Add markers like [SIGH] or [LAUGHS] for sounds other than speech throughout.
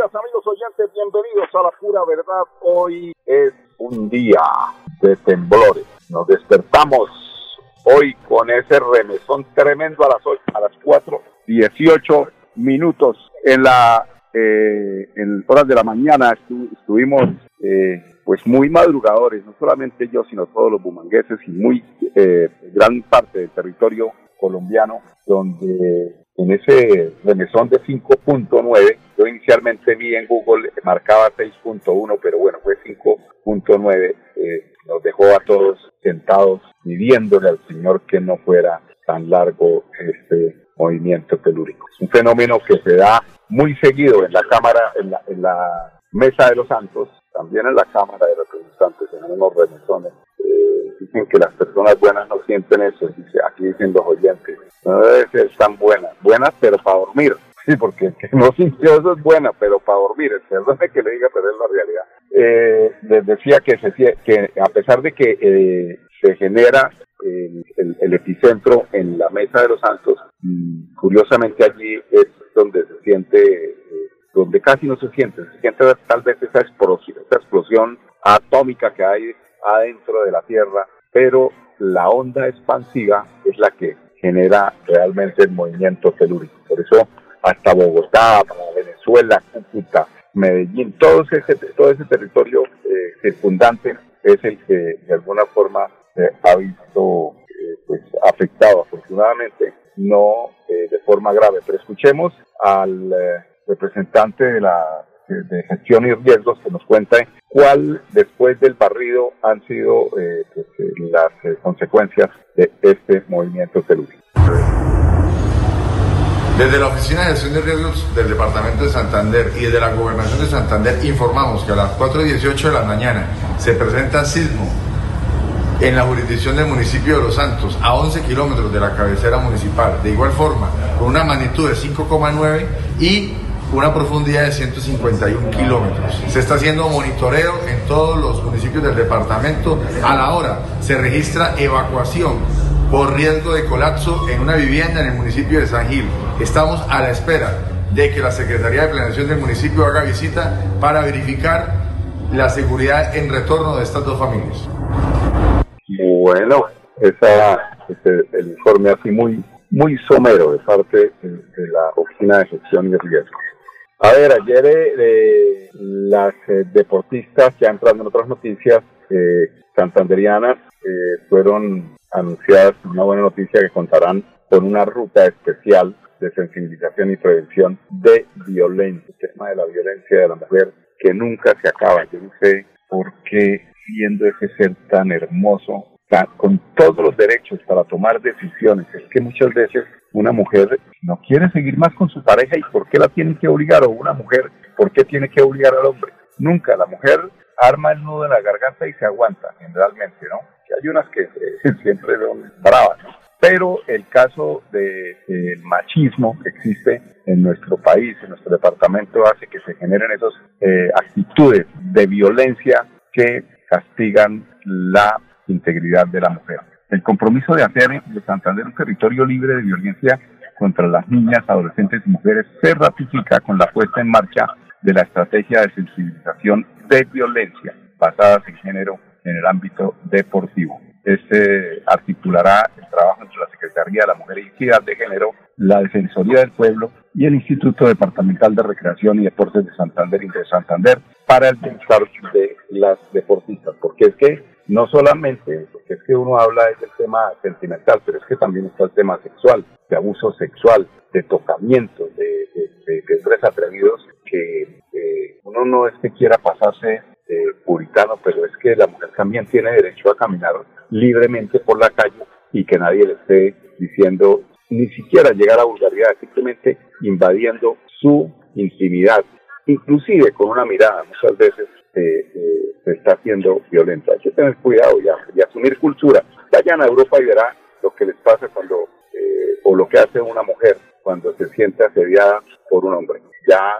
Días amigos oyentes, bienvenidos a la pura verdad. Hoy es un día de temblores. Nos despertamos hoy con ese remesón tremendo a las 8, a las 4, 18 minutos en la eh, en horas de la mañana estuvimos eh, pues muy madrugadores, no solamente yo, sino todos los bumangueses y muy eh, gran parte del territorio colombiano, donde en ese remesón de 5.9, yo inicialmente vi en Google, marcaba 6.1, pero bueno, fue 5.9, eh, nos dejó a todos sentados pidiéndole al Señor que no fuera tan largo este movimiento telúrico. Es un fenómeno que se da muy seguido en la Cámara, en la, en la Mesa de los Santos, también en la Cámara de Representantes, en unos remesones dicen que las personas buenas no sienten eso, dice, aquí dicen los oyentes, no debe ser tan buenas, buenas pero para dormir, [LAUGHS] sí, porque el que no sintió eso es buena, pero para dormir, perdone que le diga, pero es la realidad. Eh, les decía que, se, que a pesar de que eh, se genera el, epicentro en la Mesa de los Santos, curiosamente allí es donde se siente, eh, donde casi no se siente, se siente tal vez esa explosión, esa explosión atómica que hay adentro de la Tierra, pero la onda expansiva es la que genera realmente el movimiento telúrico. Por eso hasta Bogotá, Venezuela, Cúcuta, Medellín, todo ese, todo ese territorio eh, circundante es el que de alguna forma se ha visto eh, pues afectado, afortunadamente no eh, de forma grave. Pero escuchemos al representante de la de gestión y riesgos que nos cuenta cuál después del barrido han sido eh, pues, eh, las eh, consecuencias de este movimiento telúrico. Desde la Oficina de Gestión de Riesgos del Departamento de Santander y desde la Gobernación de Santander informamos que a las 4 y 18 de la mañana se presenta sismo en la jurisdicción del municipio de Los Santos, a 11 kilómetros de la cabecera municipal. De igual forma, con una magnitud de 5,9 y una profundidad de 151 kilómetros. Se está haciendo monitoreo en todos los municipios del departamento. A la hora se registra evacuación por riesgo de colapso en una vivienda en el municipio de San Gil. Estamos a la espera de que la Secretaría de Planeación del municipio haga visita para verificar la seguridad en retorno de estas dos familias. Bueno, esa, ese, el informe así muy, muy somero de parte de la Oficina de Gestión y Riesgos. A ver, ayer eh, las eh, deportistas, ya entrando en otras noticias eh, santanderianas, eh, fueron anunciadas una buena noticia que contarán con una ruta especial de sensibilización y prevención de violencia, el tema de la violencia de la mujer que nunca se acaba. Yo no sé por qué, siendo ese ser tan hermoso, con todos los derechos para tomar decisiones, es que muchas veces una mujer no quiere seguir más con su pareja y por qué la tienen que obligar, o una mujer, ¿por qué tiene que obligar al hombre? Nunca, la mujer arma el nudo en la garganta y se aguanta, generalmente, ¿no? Hay unas que [LAUGHS] siempre son bravas, ¿no? Pero el caso del de, machismo que existe en nuestro país, en nuestro departamento, hace que se generen esas eh, actitudes de violencia que castigan la integridad de la mujer. El compromiso de hacer de Santander un territorio libre de violencia contra las niñas, adolescentes y mujeres se ratifica con la puesta en marcha de la estrategia de sensibilización de violencia basadas en género en el ámbito deportivo. Este articulará el trabajo entre la Secretaría de la Mujer y Equidad de Género, la Defensoría del Pueblo y el Instituto Departamental de Recreación y Deportes de Santander y de Santander para el bienestar de las deportistas, porque es que no solamente, porque es que uno habla del tema sentimental, pero es que también está el tema sexual, de abuso sexual, de tocamiento, de, de, de, atrevidos, que uno no es que quiera pasarse de puritano, pero es que la mujer también tiene derecho a caminar libremente por la calle y que nadie le esté diciendo ni siquiera llegar a vulgaridad, simplemente invadiendo su intimidad, inclusive con una mirada, muchas veces eh, eh, se está haciendo violenta. Hay que tener cuidado y, asumir cultura. Vayan a Europa y verán lo que les pasa cuando, eh, o lo que hace una mujer cuando se siente asediada por un hombre. Ya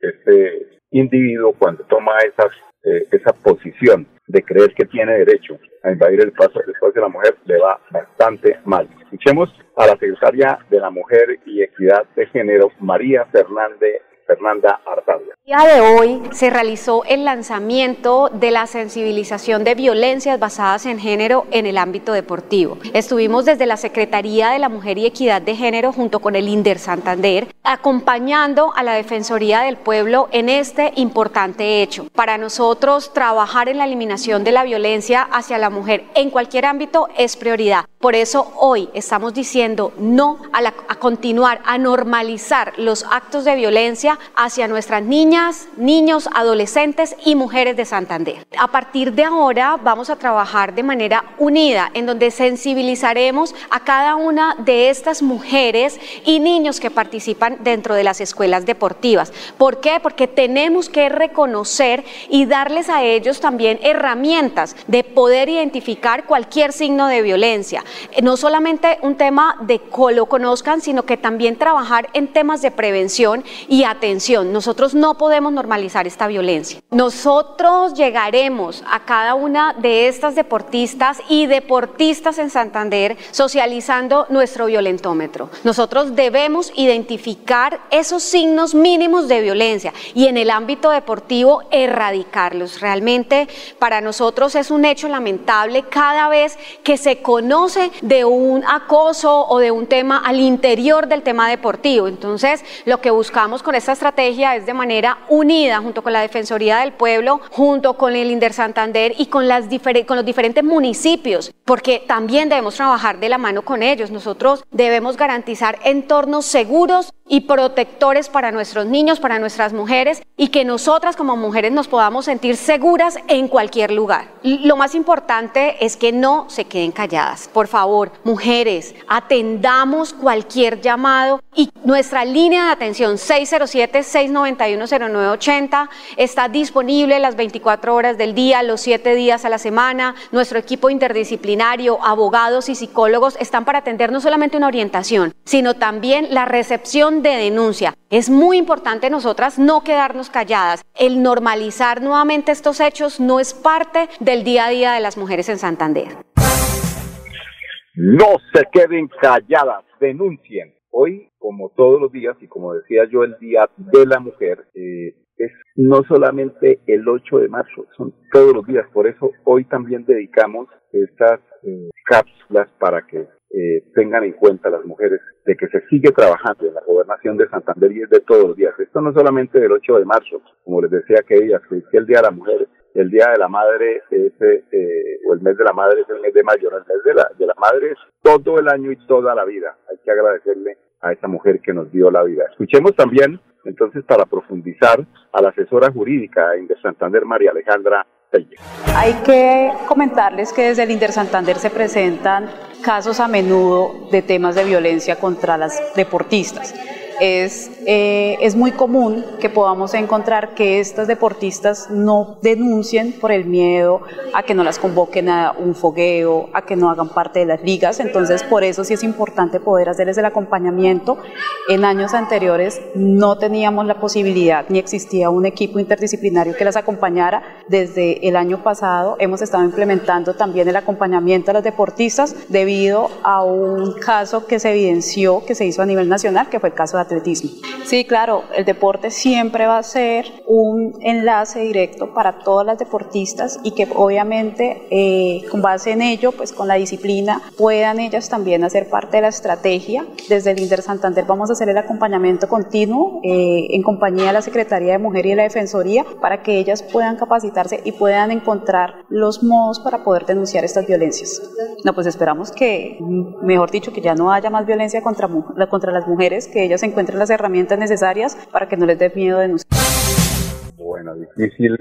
este individuo cuando toma esas, esa posición de creer que tiene derecho a invadir el el espacio de la mujer, le va bastante mal. Escuchemos a la secretaria de la Mujer y Equidad de Género, María Fernández Fernanda Artavia. Día de hoy se realizó el lanzamiento de la sensibilización de violencias basadas en género en el ámbito deportivo. Estuvimos desde la Secretaría de la Mujer y Equidad de Género junto con el INDER Santander acompañando a la Defensoría del Pueblo en este importante hecho. Para nosotros trabajar en la eliminación de la violencia hacia la mujer en cualquier ámbito es prioridad. Por eso hoy estamos diciendo no a continuar a normalizar los actos de violencia hacia nuestras niñas, niños, adolescentes y mujeres de Santander. A partir de ahora vamos a trabajar de manera unida, en donde sensibilizaremos a cada una de estas mujeres y niños que participan dentro de las escuelas deportivas. ¿Por qué? Porque tenemos que reconocer y darles a ellos también herramientas de poder identificar cualquier signo de violencia. No solamente un tema de que lo conozcan, sino que también trabajar en temas de prevención y atención nosotros no podemos normalizar esta violencia. Nosotros llegaremos a cada una de estas deportistas y deportistas en Santander socializando nuestro violentómetro. Nosotros debemos identificar esos signos mínimos de violencia y en el ámbito deportivo erradicarlos. Realmente para nosotros es un hecho lamentable cada vez que se conoce de un acoso o de un tema al interior del tema deportivo. Entonces, lo que buscamos con esta estrategia es de manera unida junto con la Defensoría del Pueblo, junto con el Inder Santander y con, los diferentes municipios, porque también debemos trabajar de la mano con ellos. Nosotros debemos garantizar entornos seguros y protectores para nuestros niños, para nuestras mujeres y que nosotras como mujeres nos podamos sentir seguras en cualquier lugar. Lo más importante es que no se queden calladas. Por favor, mujeres, atendamos cualquier llamado y nuestra línea de atención 607-691-0980 está disponible las 24 horas del día, los 7 días a la semana. Nuestro equipo interdisciplinario, abogados y psicólogos están para atender no solamente una orientación, sino también la recepción de denuncia. Es muy importante nosotras no quedarnos calladas. El normalizar nuevamente estos hechos no es parte del día a día de las mujeres en Santander. No se queden calladas, denuncien. Hoy, como todos los días, y como decía yo, el Día de la Mujer, eh, es no solamente el 8 de marzo, son todos los días. Por eso hoy también dedicamos estas eh, cápsulas para que eh, tengan en cuenta las mujeres de que se sigue trabajando en la gobernación de Santander y es de todos los días. Esto no solamente del 8 de marzo, como les decía que el Día de la Mujer, el Día de la Madre es, o el mes de la Madre es el mes de mayo, el mes de la, de la Madre es todo el año y toda la vida. Hay que agradecerle a esa mujer que nos dio la vida. Escuchemos también, entonces, para profundizar, a la asesora jurídica de Santander, María Alejandra Hay que comentarles que desde el Inter Santander se presentan casos a menudo de temas de violencia contra las deportistas es, eh, es muy común que podamos encontrar que estas deportistas no denuncien por el miedo a que no las convoquen a un fogueo, a que no hagan parte de las ligas. Entonces, por eso sí es importante poder hacerles el acompañamiento. En años anteriores no teníamos la posibilidad ni existía un equipo interdisciplinario que las acompañara. Desde el año pasado hemos estado implementando también el acompañamiento a las deportistas debido a un caso que se evidenció, que se hizo a nivel nacional, que fue el caso de Sí, claro, el deporte siempre va a ser un enlace directo para todas las deportistas y que obviamente eh, con base en ello, pues con la disciplina, puedan ellas también hacer parte de la estrategia. Desde el Inter Santander vamos a hacer el acompañamiento continuo eh, en compañía de la Secretaría de Mujer y de la Defensoría para que ellas puedan capacitarse y puedan encontrar los modos para poder denunciar estas violencias. No, pues esperamos que, mejor dicho, que ya no haya más violencia contra, contra las mujeres, que ellas se encuentren las herramientas necesarias para que no les dé miedo denunciar. Bueno, difícil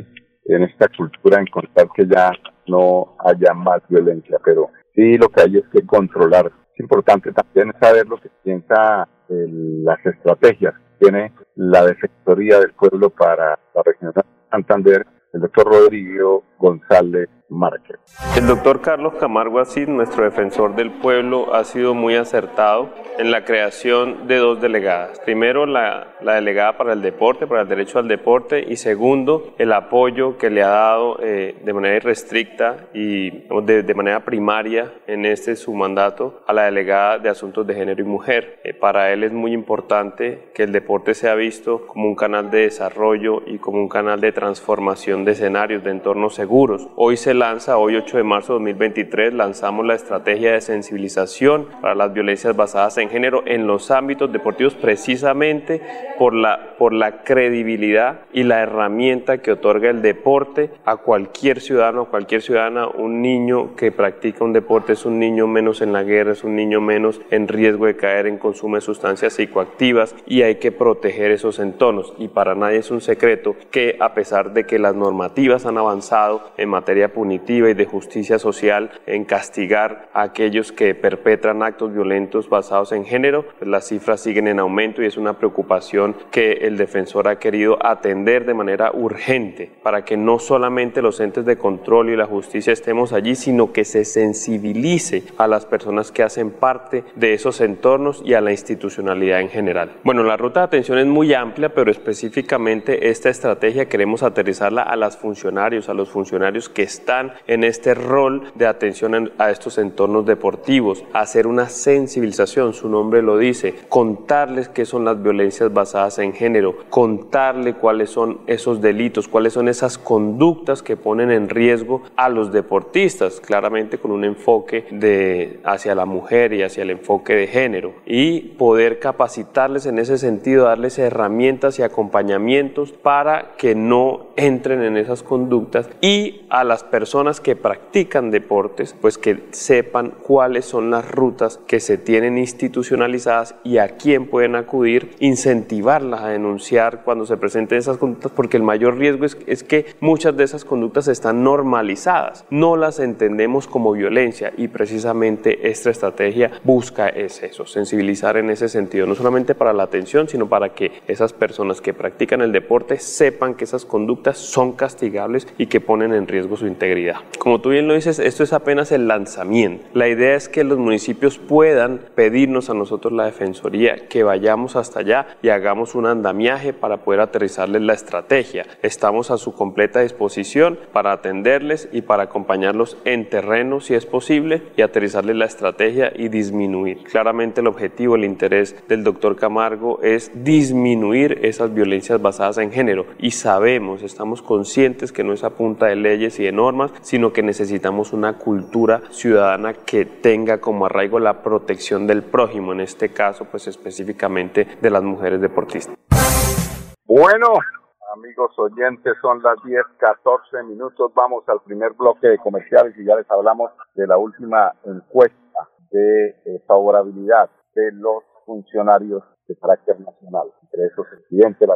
en esta cultura encontrar que ya no haya más violencia, pero sí lo que hay es que controlar es importante también saber lo que piensa las estrategias que tiene la Defensoría del Pueblo para la región de Santander, el doctor Rodrigo González Márquez. El doctor Carlos Camargo Asís, nuestro defensor del pueblo, ha sido muy acertado en la creación de dos delegadas. Primero, la, la delegada para el deporte, para el derecho al deporte, y segundo, el apoyo que le ha dado eh, de manera irrestricta y de, de, manera primaria en este su mandato a la delegada de asuntos de género y mujer. Eh, para él es muy importante que el deporte sea visto como un canal de desarrollo y como un canal de transformación de escenarios, de entornos seguros. Hoy se lanza, hoy 8 de marzo de 2023, lanzamos la estrategia de sensibilización para las violencias basadas en género en los ámbitos deportivos precisamente por la, por la credibilidad y la herramienta que otorga el deporte a cualquier ciudadano, cualquier ciudadana. Un niño que practica un deporte es un niño menos en la guerra, es un niño menos en riesgo de caer en consumo de sustancias psicoactivas y hay que proteger esos entornos. Y para nadie es un secreto que a pesar de que las normativas han avanzado en materia punitiva, y de justicia social en castigar a aquellos que perpetran actos violentos basados en género, pues las cifras siguen en aumento y es una preocupación que el defensor ha querido atender de manera urgente para que no solamente los entes de control y la justicia estemos allí, sino que se sensibilice a las personas que hacen parte de esos entornos y a la institucionalidad en general. Bueno, la ruta de atención es muy amplia, pero específicamente esta estrategia queremos aterrizarla a los funcionarios, a los funcionarios que están en este rol de atención a estos entornos deportivos, hacer una sensibilización, su nombre lo dice, contarles qué son las violencias basadas en género, contarle cuáles son esos delitos, cuáles son esas conductas que ponen en riesgo a los deportistas, claramente con un enfoque de hacia la mujer y hacia el enfoque de género y poder capacitarles en ese sentido, darles herramientas y acompañamientos para que no entren en esas conductas y a las personas personas que practican deportes, pues que sepan cuáles son las rutas que se tienen institucionalizadas y a quién pueden acudir, incentivarlas a denunciar cuando se presenten esas conductas, porque el mayor riesgo es, es que muchas de esas conductas están normalizadas, no las entendemos como violencia y precisamente esta estrategia busca es eso, sensibilizar en ese sentido, no solamente para la atención, sino para que esas personas que practican el deporte sepan que esas conductas son castigables y que ponen en riesgo su integridad. Como tú bien lo dices, esto es apenas el lanzamiento. La idea es que los municipios puedan pedirnos a nosotros la Defensoría que vayamos hasta allá y hagamos un andamiaje para poder aterrizarles la estrategia. Estamos a su completa disposición para atenderles y para acompañarlos en terreno si es posible y aterrizarles la estrategia y disminuir. Claramente el objetivo, el interés del doctor Camargo es disminuir esas violencias basadas en género y sabemos, estamos conscientes que no es a punta de leyes y de normas, sino que necesitamos una cultura ciudadana que tenga como arraigo la protección del prójimo, en este caso, pues específicamente de las mujeres deportistas. Bueno, amigos oyentes, son las 10, 14 minutos. Vamos al primer bloque de comerciales y ya les hablamos de la última encuesta de eh, favorabilidad de los funcionarios de carácter nacional, entre esos el presidente, la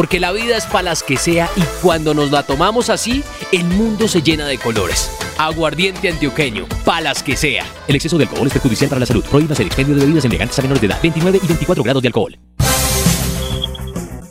porque la vida es para las que sea y cuando nos la tomamos así, el mundo se llena de colores. Aguardiente antioqueño, palas que sea. El exceso de alcohol es perjudicial para la salud. Prohíbas el expendio de bebidas elegantes a menores de edad, 29 y 24 grados de alcohol.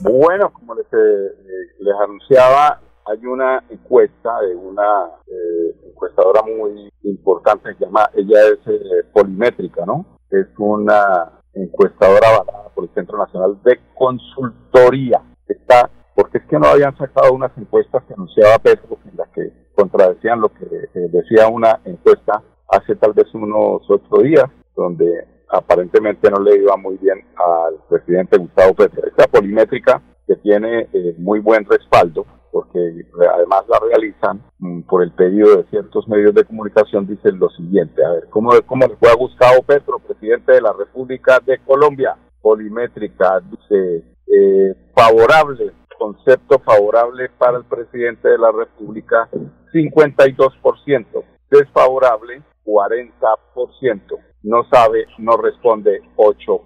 Bueno, como les, eh, les anunciaba, hay una encuesta de una eh, encuestadora muy importante que llama, ella es eh, polimétrica, ¿no? Es una encuestadora avalada por el Centro Nacional de Consultoría está, porque es que no habían sacado unas encuestas que anunciaba Petro, en las que contradecían lo que eh, decía una encuesta hace tal vez unos ocho días, donde aparentemente no le iba muy bien al presidente Gustavo Petro. Esta polimétrica que tiene eh, muy buen respaldo, porque además la realizan mm, por el pedido de ciertos medios de comunicación, dicen lo siguiente, a ver, ¿cómo, cómo le fue a Gustavo Petro, presidente de la República de Colombia? Polimétrica, dice, eh, favorable, concepto favorable para el presidente de la República, 52%, desfavorable 40%, no sabe, no responde 8%.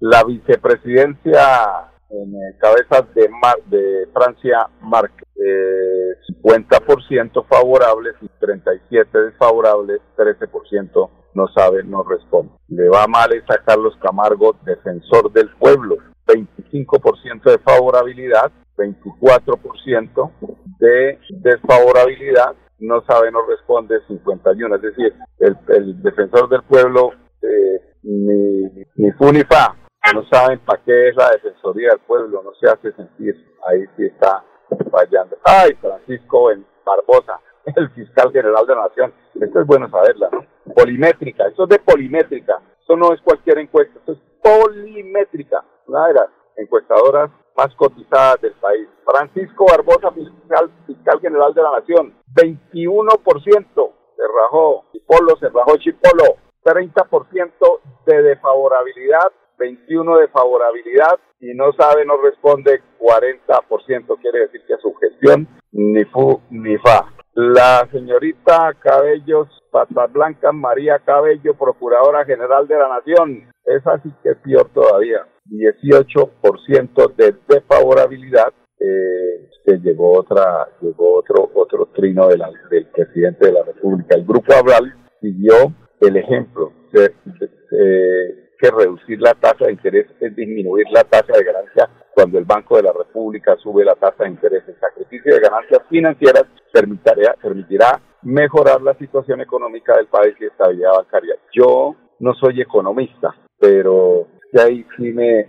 La vicepresidencia en eh, cabezas de, de Francia Márquez, eh, 50% favorables y 37% desfavorables, 13% no sabe, no responde. Le va mal es a Carlos Camargo, defensor del pueblo, 25% de favorabilidad, 24% de desfavorabilidad, no sabe, no responde 51. Es decir, el, defensor del pueblo eh, ni, ni fu ni fa, no saben para qué es la defensoría del pueblo, no se hace sentir, ahí sí está fallando. Ay, Francisco en Barbosa, [LAUGHS] el fiscal general de la nación, esto es bueno saberla. Polimétrica, eso es de polimétrica, eso no es cualquier encuesta, eso es polimétrica, una de las encuestadoras más cotizadas del país. Francisco Barbosa, fiscal, general de la nación, 21% se rajó, Chipolo se rajó Chipolo, 30% de desfavorabilidad 21 de favorabilidad y no sabe, no responde 40%, quiere decir que su gestión ni fu ni fa. La señorita Cabellos, Patas Blancas, María Cabello, Procuradora General de la Nación, es así que es peor todavía, 18% de desfavorabilidad. Eh, llegó otra llegó otro otro trino de del presidente de la República. El grupo Abral siguió el ejemplo. Se, que reducir la tasa de interés es disminuir la tasa de ganancia cuando el Banco de la República sube la tasa de interés. El sacrificio de ganancias financieras permitirá, permitirá mejorar la situación económica del país y estabilidad bancaria. Yo no soy economista, pero ahí sí me,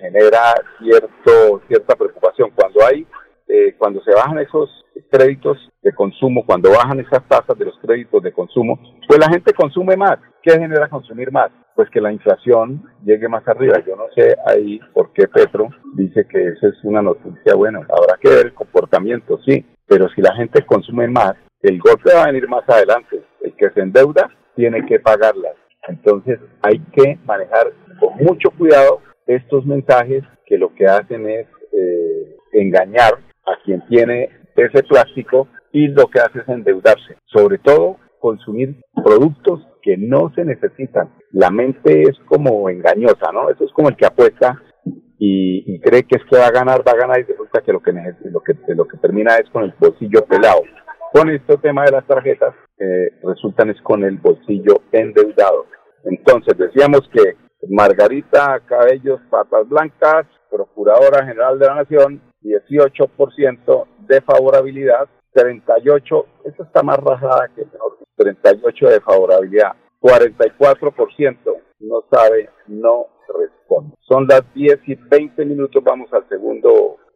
genera cierto, cierta preocupación. Cuando hay, eh, cuando se bajan esos créditos de consumo, cuando bajan esas tasas de los créditos de consumo, pues la gente consume más. ¿Qué genera consumir más? Pues que la inflación llegue más arriba. Yo no sé ahí por qué Petro dice que esa es una noticia. Bueno, habrá que ver el comportamiento, sí, pero si la gente consume más, el golpe va a venir más adelante. El que se endeuda tiene que pagarlas. Entonces hay que manejar con mucho cuidado estos mensajes que lo que hacen es eh, engañar a quien tiene ese plástico y lo que hace es endeudarse. Sobre todo consumir productos que no se necesitan. La mente es como engañosa, ¿no? Eso es como el que apuesta y, cree que es que va a ganar, va a ganar y resulta que lo que, lo que, lo que termina es con el bolsillo pelado. Con este tema de las tarjetas eh, resultan es con el bolsillo endeudado. Entonces decíamos que Margarita Cabellos Patas Blancas, Procuradora General de la Nación, 18% de favorabilidad, 38, esto está más rajada que el mejor, 38 de favorabilidad, 44% no sabe, no responde. Son las 10 y 20 minutos, vamos al segundo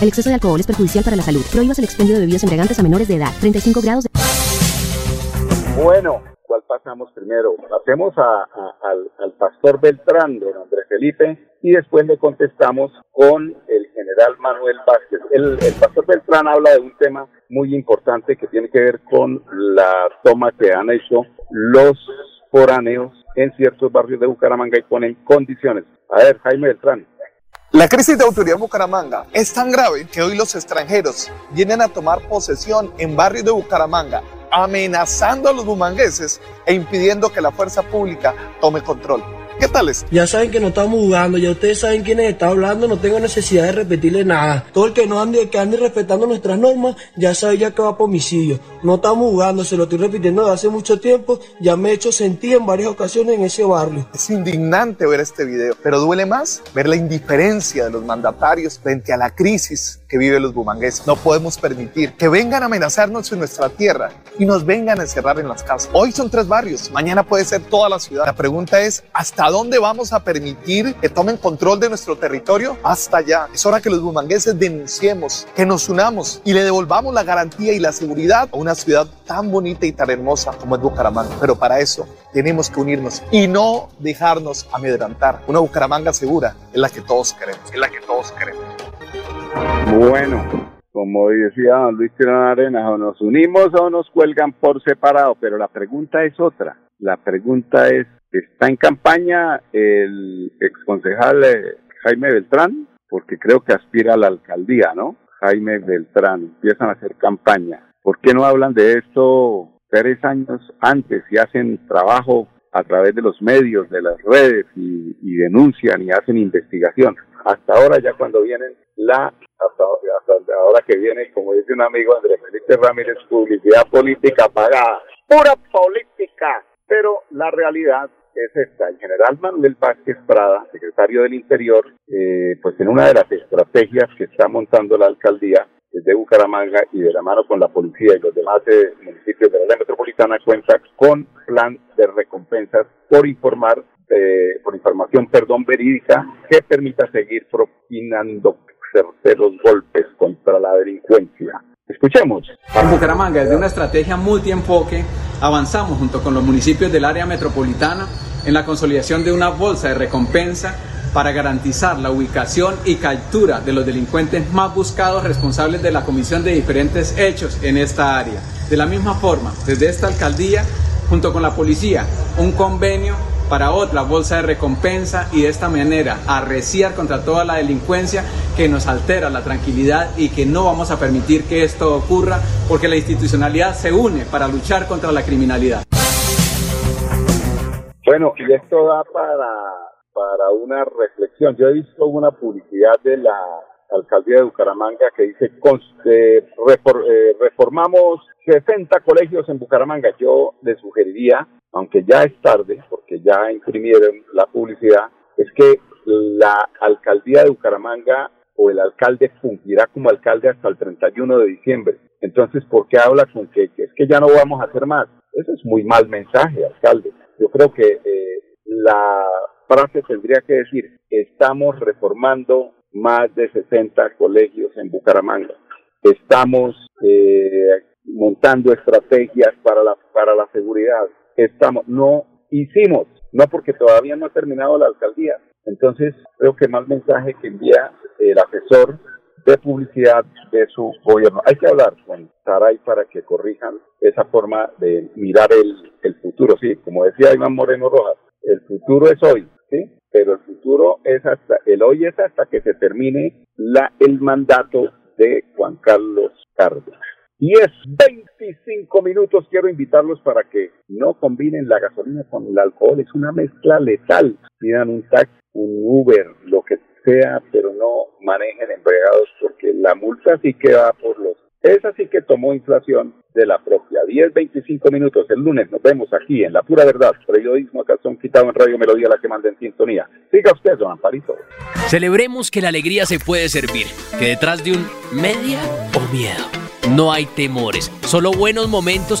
El exceso de alcohol es perjudicial para la salud. Prohíbas el expendio de bebidas a menores de edad. 35 grados de... Bueno, ¿cuál pasamos primero? Pasemos al, pastor Beltrán, don Andrés Felipe, y después le contestamos con el general Manuel Vázquez. El, el pastor Beltrán habla de un tema muy importante que tiene que ver con la toma que han hecho los foráneos en ciertos barrios de Bucaramanga y ponen condiciones. A ver, Jaime Beltrán. La crisis de autoridad en Bucaramanga es tan grave que hoy los extranjeros vienen a tomar posesión en barrios de Bucaramanga, amenazando a los bumangueses e impidiendo que la fuerza pública tome control. ¿Qué tal es? Ya saben que no estamos jugando, ya ustedes saben quiénes están hablando, no tengo necesidad de repetirle nada. Todo el que no ande, que ande respetando nuestras normas, ya sabe ya que va por homicidio. No estamos jugando, se lo estoy repitiendo desde hace mucho tiempo, ya me he hecho sentir en varias ocasiones en ese barrio. Es indignante ver este video, pero duele más ver la indiferencia de los mandatarios frente a la crisis que viven los bumangueses. No podemos permitir que vengan a amenazarnos en nuestra tierra y nos vengan a encerrar en las casas. Hoy son tres barrios, mañana puede ser toda la ciudad. La pregunta es, ¿hasta ¿Hasta dónde vamos a permitir que tomen control de nuestro territorio? Hasta allá. Es hora que los bumangueses denunciemos, que nos unamos y le devolvamos la garantía y la seguridad a una ciudad tan bonita y tan hermosa como es Bucaramanga. Pero para eso tenemos que unirnos y no dejarnos amedrentar. Una Bucaramanga segura es la que todos queremos, es la que todos queremos. Bueno, como decía don Luis Tirón Arenas, o nos unimos o nos cuelgan por separado, pero la pregunta es otra. La pregunta es, ¿está en campaña el exconcejal eh, Jaime Beltrán? Porque creo que aspira a la alcaldía, ¿no? Jaime Beltrán, empiezan a hacer campaña. ¿Por qué no hablan de esto tres años antes y hacen trabajo a través de los medios, de las redes y, denuncian y hacen investigación? Hasta ahora ya cuando vienen la hasta, hasta ahora que viene, como dice un amigo Andrés Felipe Ramírez, publicidad política pagada, pura política. Pero la realidad es esta. El general Manuel Vázquez Prada, secretario del Interior, eh, pues en una de las estrategias que está montando la alcaldía desde Bucaramanga y de la mano con la policía y los demás eh, municipios de la área metropolitana cuenta con plan de recompensas por informar, eh, por información, perdón, verídica que permita seguir propinando certeros golpes contra la delincuencia. Escuchemos. En Bucaramanga, desde una estrategia multienfoque, avanzamos junto con los municipios del área metropolitana en la consolidación de una bolsa de recompensa para garantizar la ubicación y captura de los delincuentes más buscados responsables de la comisión de diferentes hechos en esta área. De la misma forma, desde esta alcaldía, junto con la policía, un convenio para otra bolsa de recompensa y de esta manera arreciar contra toda la delincuencia que nos altera la tranquilidad y que no vamos a permitir que esto ocurra porque la institucionalidad se une para luchar contra la criminalidad. Bueno, y esto da para, para una reflexión. Yo he visto una publicidad de la alcaldía de Bucaramanga que dice eh, reformamos 60 colegios en Bucaramanga. Yo le sugeriría aunque ya es tarde, porque ya imprimieron la publicidad, es que la alcaldía de Bucaramanga o el alcalde fungirá como alcalde hasta el 31 de diciembre. Entonces, ¿por qué habla con que, es que ya no vamos a hacer más? Eso es muy mal mensaje, alcalde. Yo creo que eh, la frase tendría que decir, estamos reformando más de 60 colegios en Bucaramanga. Estamos eh, montando estrategias para la, para la seguridad estamos, no hicimos, no porque todavía no ha terminado la alcaldía. Entonces, creo que más mensaje que envía el asesor de publicidad de su gobierno. Hay que hablar con Saray para que corrijan esa forma de mirar el, el futuro. Sí, como decía Iván Moreno Rojas, el futuro es hoy, ¿sí? Pero el futuro es hasta, el hoy es hasta que se termine la, el mandato de Juan Carlos Cárdenas. 10, 25 minutos. Quiero invitarlos para que no combinen la gasolina con el alcohol. Es una mezcla letal. Pidan un taxi, un Uber, lo que sea, pero no manejen embriagados porque la multa sí que va por los... Esa sí que tomó inflación de la propia. 10, 25 minutos. El lunes nos vemos aquí en La Pura Verdad. Periodismo acá son quitado en Radio Melodía, la que manda en sintonía. Siga usted, don Amparito. Celebremos que la alegría se puede servir, que detrás de un media o miedo no hay temores, solo buenos momentos